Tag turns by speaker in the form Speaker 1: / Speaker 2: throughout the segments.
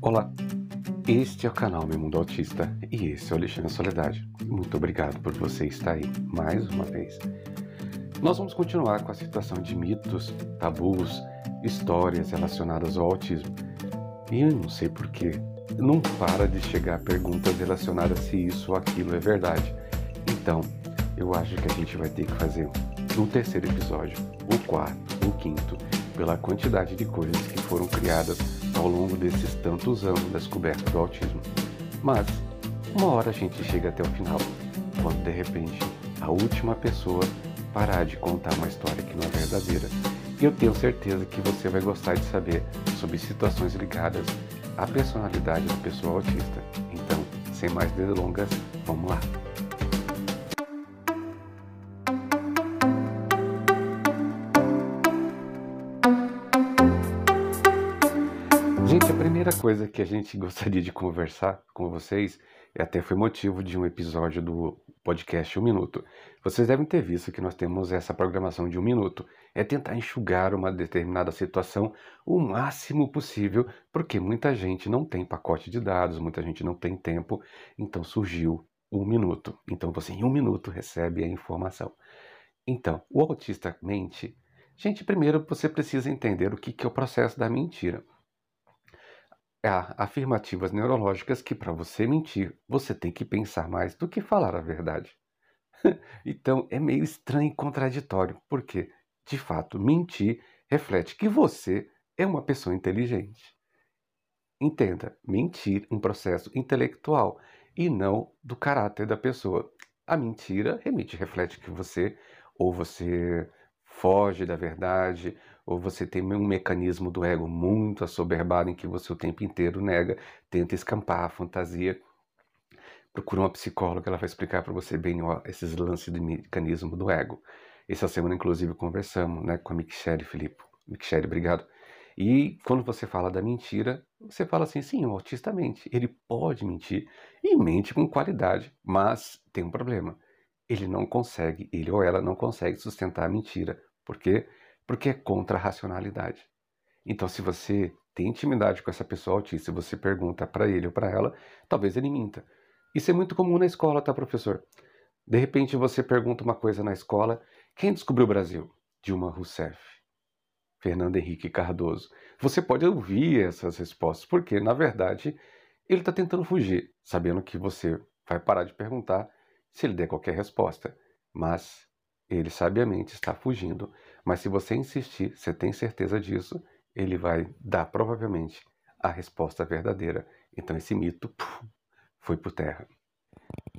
Speaker 1: Olá, este é o canal Meu Mundo Autista e esse é o Alexandre Soledade. Muito obrigado por você estar aí mais uma vez. Nós vamos continuar com a situação de mitos, tabus, histórias relacionadas ao autismo. E eu não sei porquê, não para de chegar perguntas relacionadas se isso ou aquilo é verdade. Então, eu acho que a gente vai ter que fazer um terceiro episódio, o quarto, o quinto, pela quantidade de coisas que foram criadas ao longo desses tantos anos da descoberta do autismo. Mas, uma hora a gente chega até o final, quando de repente a última pessoa parar de contar uma história que não é verdadeira. E eu tenho certeza que você vai gostar de saber sobre situações ligadas à personalidade da pessoa autista. Então, sem mais delongas, vamos lá! Coisa que a gente gostaria de conversar com vocês, e até foi motivo de um episódio do podcast Um Minuto. Vocês devem ter visto que nós temos essa programação de um minuto. É tentar enxugar uma determinada situação o máximo possível, porque muita gente não tem pacote de dados, muita gente não tem tempo, então surgiu um minuto. Então você em um minuto recebe a informação. Então, o autista mente. Gente, primeiro você precisa entender o que é o processo da mentira há afirmativas neurológicas que para você mentir, você tem que pensar mais do que falar a verdade. então é meio estranho e contraditório, porque, de fato, mentir reflete que você é uma pessoa inteligente. Entenda, mentir é um processo intelectual e não do caráter da pessoa. A mentira remete, reflete que você ou você foge da verdade, ou você tem um mecanismo do ego muito assoberbado em que você o tempo inteiro nega, tenta escampar a fantasia. Procura uma psicóloga, ela vai explicar para você bem ó, esses lances do mecanismo do ego. Essa semana, inclusive, conversamos né, com a Michelle Filipe. Michelle, obrigado. E quando você fala da mentira, você fala assim, sim, o autista mente. Ele pode mentir e mente com qualidade, mas tem um problema. Ele não consegue, ele ou ela não consegue sustentar a mentira por quê? Porque é contra a racionalidade. Então, se você tem intimidade com essa pessoa autista, você pergunta para ele ou para ela, talvez ele minta. Isso é muito comum na escola, tá, professor? De repente você pergunta uma coisa na escola: quem descobriu o Brasil? Dilma Rousseff. Fernando Henrique Cardoso. Você pode ouvir essas respostas, porque, na verdade, ele está tentando fugir, sabendo que você vai parar de perguntar se ele der qualquer resposta. Mas ele sabiamente está fugindo, mas se você insistir, você tem certeza disso, ele vai dar provavelmente a resposta verdadeira. Então esse mito puf, foi por terra.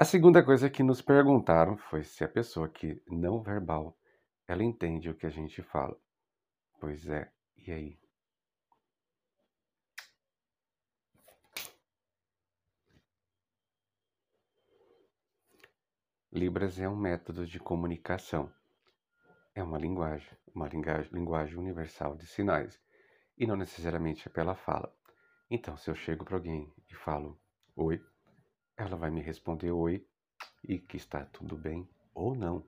Speaker 1: A segunda coisa que nos perguntaram foi se a pessoa que não verbal, ela entende o que a gente fala. Pois é, e aí? Libras é um método de comunicação. É uma linguagem, uma linguagem, universal de sinais, e não necessariamente é pela fala. Então, se eu chego para alguém e falo oi, ela vai me responder oi e que está tudo bem ou não,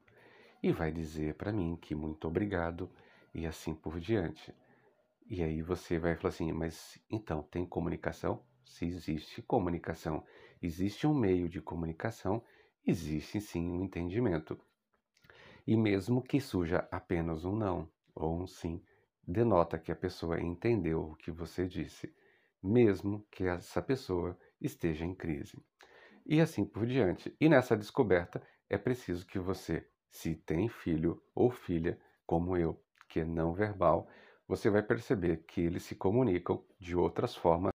Speaker 1: e vai dizer para mim que muito obrigado e assim por diante. E aí você vai falar assim, mas então tem comunicação? Se existe comunicação, existe um meio de comunicação existe sim um entendimento. E mesmo que surja apenas um não ou um sim, denota que a pessoa entendeu o que você disse, mesmo que essa pessoa esteja em crise. E assim por diante. E nessa descoberta é preciso que você, se tem filho ou filha, como eu, que é não verbal, você vai perceber que eles se comunicam de outras formas.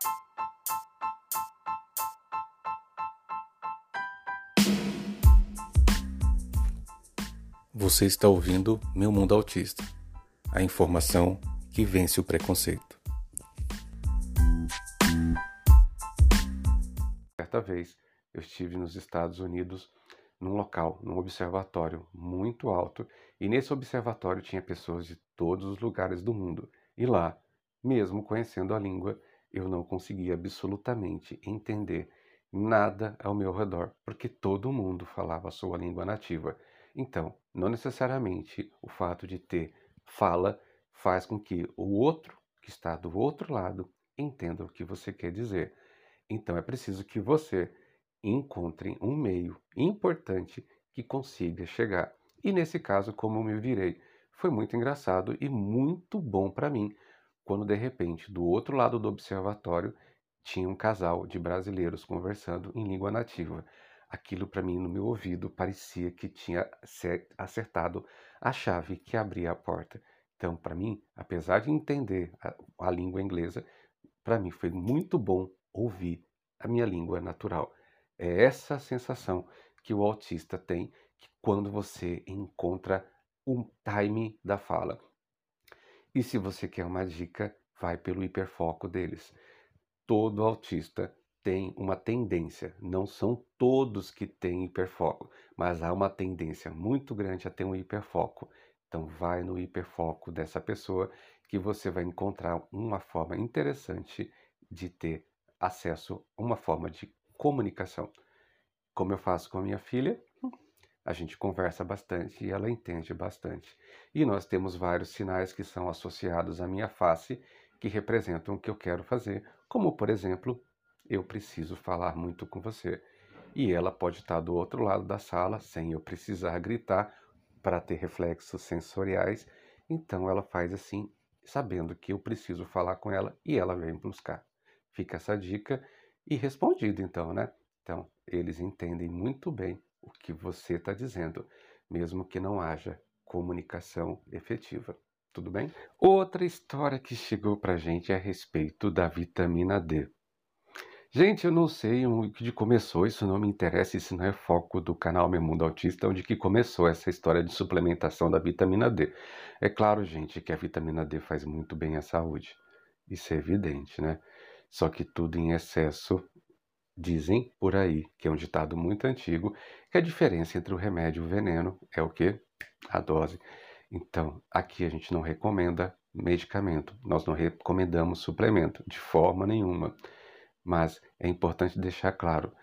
Speaker 1: Você está ouvindo Meu Mundo Autista a informação que vence o preconceito. Certa vez eu estive nos Estados Unidos num local, num observatório muito alto, e nesse observatório tinha pessoas de todos os lugares do mundo. E lá, mesmo conhecendo a língua, eu não conseguia absolutamente entender nada ao meu redor, porque todo mundo falava a sua língua nativa. Então, não necessariamente o fato de ter fala faz com que o outro que está do outro lado entenda o que você quer dizer. Então é preciso que você encontre um meio importante que consiga chegar. E nesse caso, como eu me virei, foi muito engraçado e muito bom para mim, quando de repente, do outro lado do observatório, tinha um casal de brasileiros conversando em língua nativa. Aquilo para mim no meu ouvido parecia que tinha acertado a chave que abria a porta. Então, para mim, apesar de entender a, a língua inglesa, para mim foi muito bom ouvir a minha língua natural. É essa sensação que o autista tem quando você encontra um time da fala. E se você quer uma dica, vai pelo hiperfoco deles. Todo autista tem uma tendência, não são todos que têm hiperfoco, mas há uma tendência muito grande a ter um hiperfoco. Então vai no hiperfoco dessa pessoa que você vai encontrar uma forma interessante de ter acesso a uma forma de comunicação. Como eu faço com a minha filha, a gente conversa bastante e ela entende bastante. E nós temos vários sinais que são associados à minha face que representam o que eu quero fazer, como por exemplo, eu preciso falar muito com você. E ela pode estar do outro lado da sala sem eu precisar gritar para ter reflexos sensoriais. Então ela faz assim, sabendo que eu preciso falar com ela e ela vem buscar. Fica essa dica e respondido então, né? Então, eles entendem muito bem o que você está dizendo, mesmo que não haja comunicação efetiva. Tudo bem? Outra história que chegou para gente é a respeito da vitamina D. Gente, eu não sei onde começou, isso não me interessa, isso não é foco do canal Meu Mundo Autista, onde que começou essa história de suplementação da vitamina D. É claro, gente, que a vitamina D faz muito bem à saúde. Isso é evidente, né? Só que tudo em excesso, dizem por aí, que é um ditado muito antigo, que a diferença entre o remédio e o veneno é o que? A dose. Então, aqui a gente não recomenda medicamento, nós não recomendamos suplemento de forma nenhuma. Mas é importante deixar claro: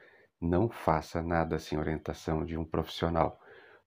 Speaker 1: não faça nada sem orientação de um profissional,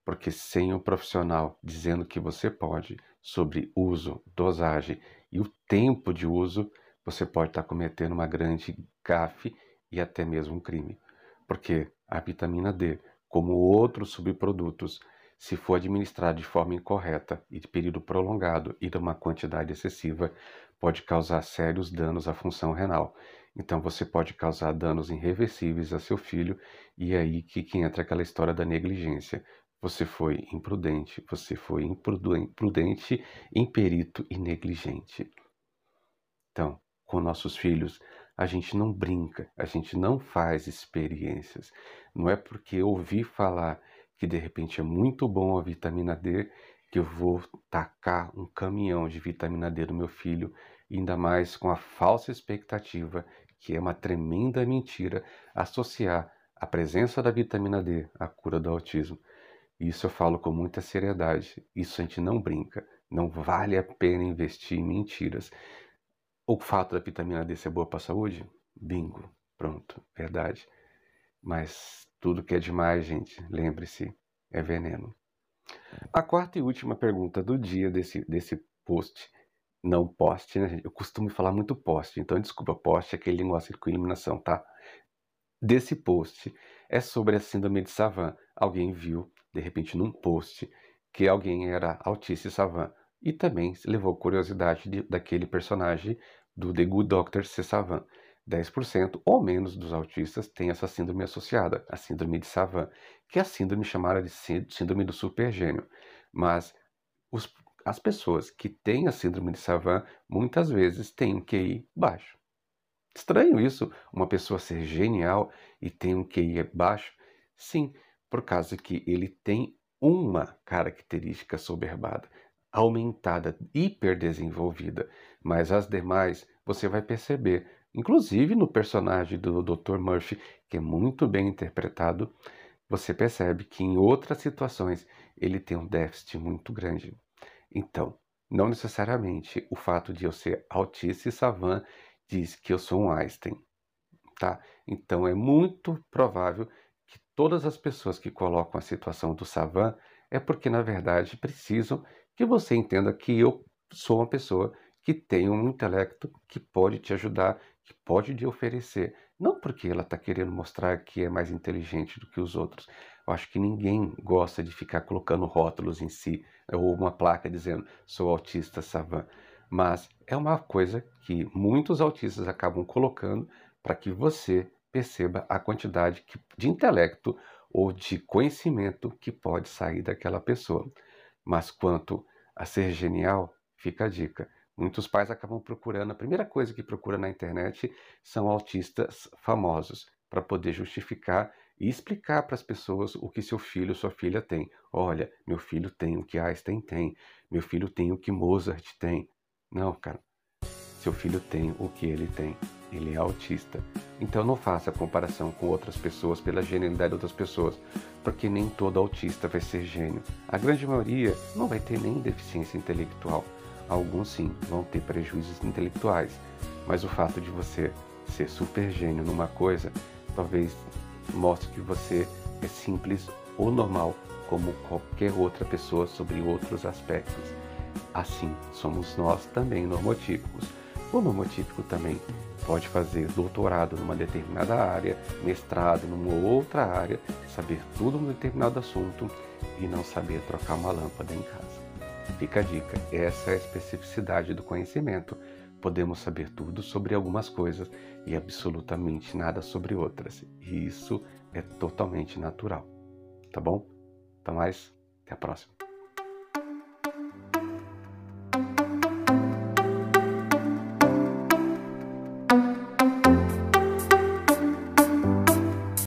Speaker 1: porque sem um profissional dizendo que você pode sobre uso, dosagem e o tempo de uso, você pode estar cometendo uma grande gafe e até mesmo um crime. Porque a vitamina D, como outros subprodutos, se for administrado de forma incorreta e de período prolongado e de uma quantidade excessiva, pode causar sérios danos à função renal. Então você pode causar danos irreversíveis a seu filho e é aí que, que entra aquela história da negligência. Você foi imprudente, você foi imprudente, imperito e negligente. Então, com nossos filhos, a gente não brinca, a gente não faz experiências. Não é porque ouvi falar que de repente é muito bom a vitamina D, que eu vou tacar um caminhão de vitamina D no meu filho, ainda mais com a falsa expectativa, que é uma tremenda mentira, associar a presença da vitamina D à cura do autismo. Isso eu falo com muita seriedade. Isso a gente não brinca. Não vale a pena investir em mentiras. O fato da vitamina D ser boa para a saúde? Bingo. Pronto. Verdade. Mas tudo que é demais, gente, lembre-se, é veneno. A quarta e última pergunta do dia desse, desse post, não poste, né? Eu costumo falar muito post, então desculpa, post é aquele negócio com eliminação, tá? Desse post é sobre a síndrome de Savant. Alguém viu, de repente, num post, que alguém era autista Savant e também levou curiosidade de, daquele personagem do The Good Doctor C. Savant. 10% ou menos dos autistas têm essa síndrome associada, a síndrome de Savant, que é a síndrome chamada de síndrome do supergênio. Mas os, as pessoas que têm a síndrome de Savant muitas vezes têm um QI baixo. Estranho isso, uma pessoa ser genial e ter um QI baixo? Sim, por causa que ele tem uma característica soberbada, aumentada, hiperdesenvolvida, mas as demais você vai perceber Inclusive no personagem do Dr. Murphy, que é muito bem interpretado, você percebe que em outras situações ele tem um déficit muito grande. Então, não necessariamente o fato de eu ser autista e savant diz que eu sou um Einstein, tá? Então é muito provável que todas as pessoas que colocam a situação do savant é porque na verdade precisam que você entenda que eu sou uma pessoa que tem um intelecto que pode te ajudar, que pode te oferecer. Não porque ela está querendo mostrar que é mais inteligente do que os outros. Eu acho que ninguém gosta de ficar colocando rótulos em si, ou uma placa dizendo sou autista savan. Mas é uma coisa que muitos autistas acabam colocando para que você perceba a quantidade de intelecto ou de conhecimento que pode sair daquela pessoa. Mas quanto a ser genial, fica a dica. Muitos pais acabam procurando, a primeira coisa que procura na internet são autistas famosos, para poder justificar e explicar para as pessoas o que seu filho ou sua filha tem. Olha, meu filho tem o que Einstein tem, meu filho tem o que Mozart tem. Não, cara. Seu filho tem o que ele tem. Ele é autista. Então não faça comparação com outras pessoas pela genialidade de outras pessoas, porque nem todo autista vai ser gênio. A grande maioria não vai ter nem deficiência intelectual. Alguns sim vão ter prejuízos intelectuais, mas o fato de você ser super gênio numa coisa talvez mostre que você é simples ou normal como qualquer outra pessoa sobre outros aspectos. Assim, somos nós também normotípicos. O normotípico também pode fazer doutorado numa determinada área, mestrado numa outra área, saber tudo num determinado assunto e não saber trocar uma lâmpada em casa. Fica a dica, essa é a especificidade do conhecimento. Podemos saber tudo sobre algumas coisas e absolutamente nada sobre outras. E isso é totalmente natural. Tá bom? Então mais, até a próxima.